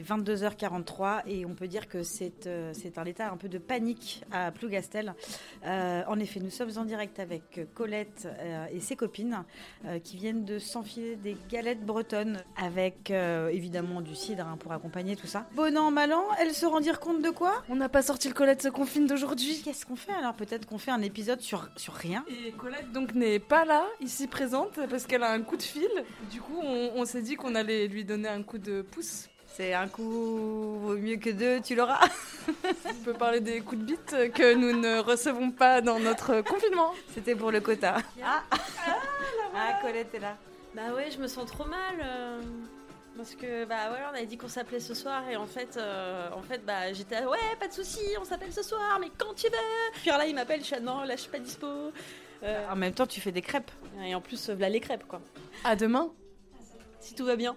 Est 22h43 et on peut dire que c'est euh, c'est un état un peu de panique à Plougastel. Euh, en effet, nous sommes en direct avec Colette euh, et ses copines euh, qui viennent de s'enfiler des galettes bretonnes avec euh, évidemment du cidre hein, pour accompagner tout ça. Bon an, mal an, elles se rendirent compte de quoi? On n'a pas sorti le Colette se confine d'aujourd'hui. Qu'est-ce qu'on fait alors? Peut-être qu'on fait un épisode sur, sur rien Et Colette donc n'est pas là, ici présente, parce qu'elle a un coup de fil. Du coup, on, on s'est dit qu'on allait lui donner un coup de pouce. C'est un coup vaut mieux que deux, tu l'auras On peut parler des coups de bite que nous ne recevons pas dans notre confinement. C'était pour le quota. Ah, ah Colette est là. Bah ouais, je me sens trop mal. euh, parce que bah voilà, on avait dit qu'on s'appelait ce soir et en fait, euh, en fait bah j'étais ouais, pas de souci, on s'appelle ce soir, mais quand tu veux. Puis là il m'appelle, je suis ah non, là je suis pas dispo. Euh, En même temps, tu fais des crêpes. et en plus, voilà les crêpes quoi. À demain. Si tout va bien.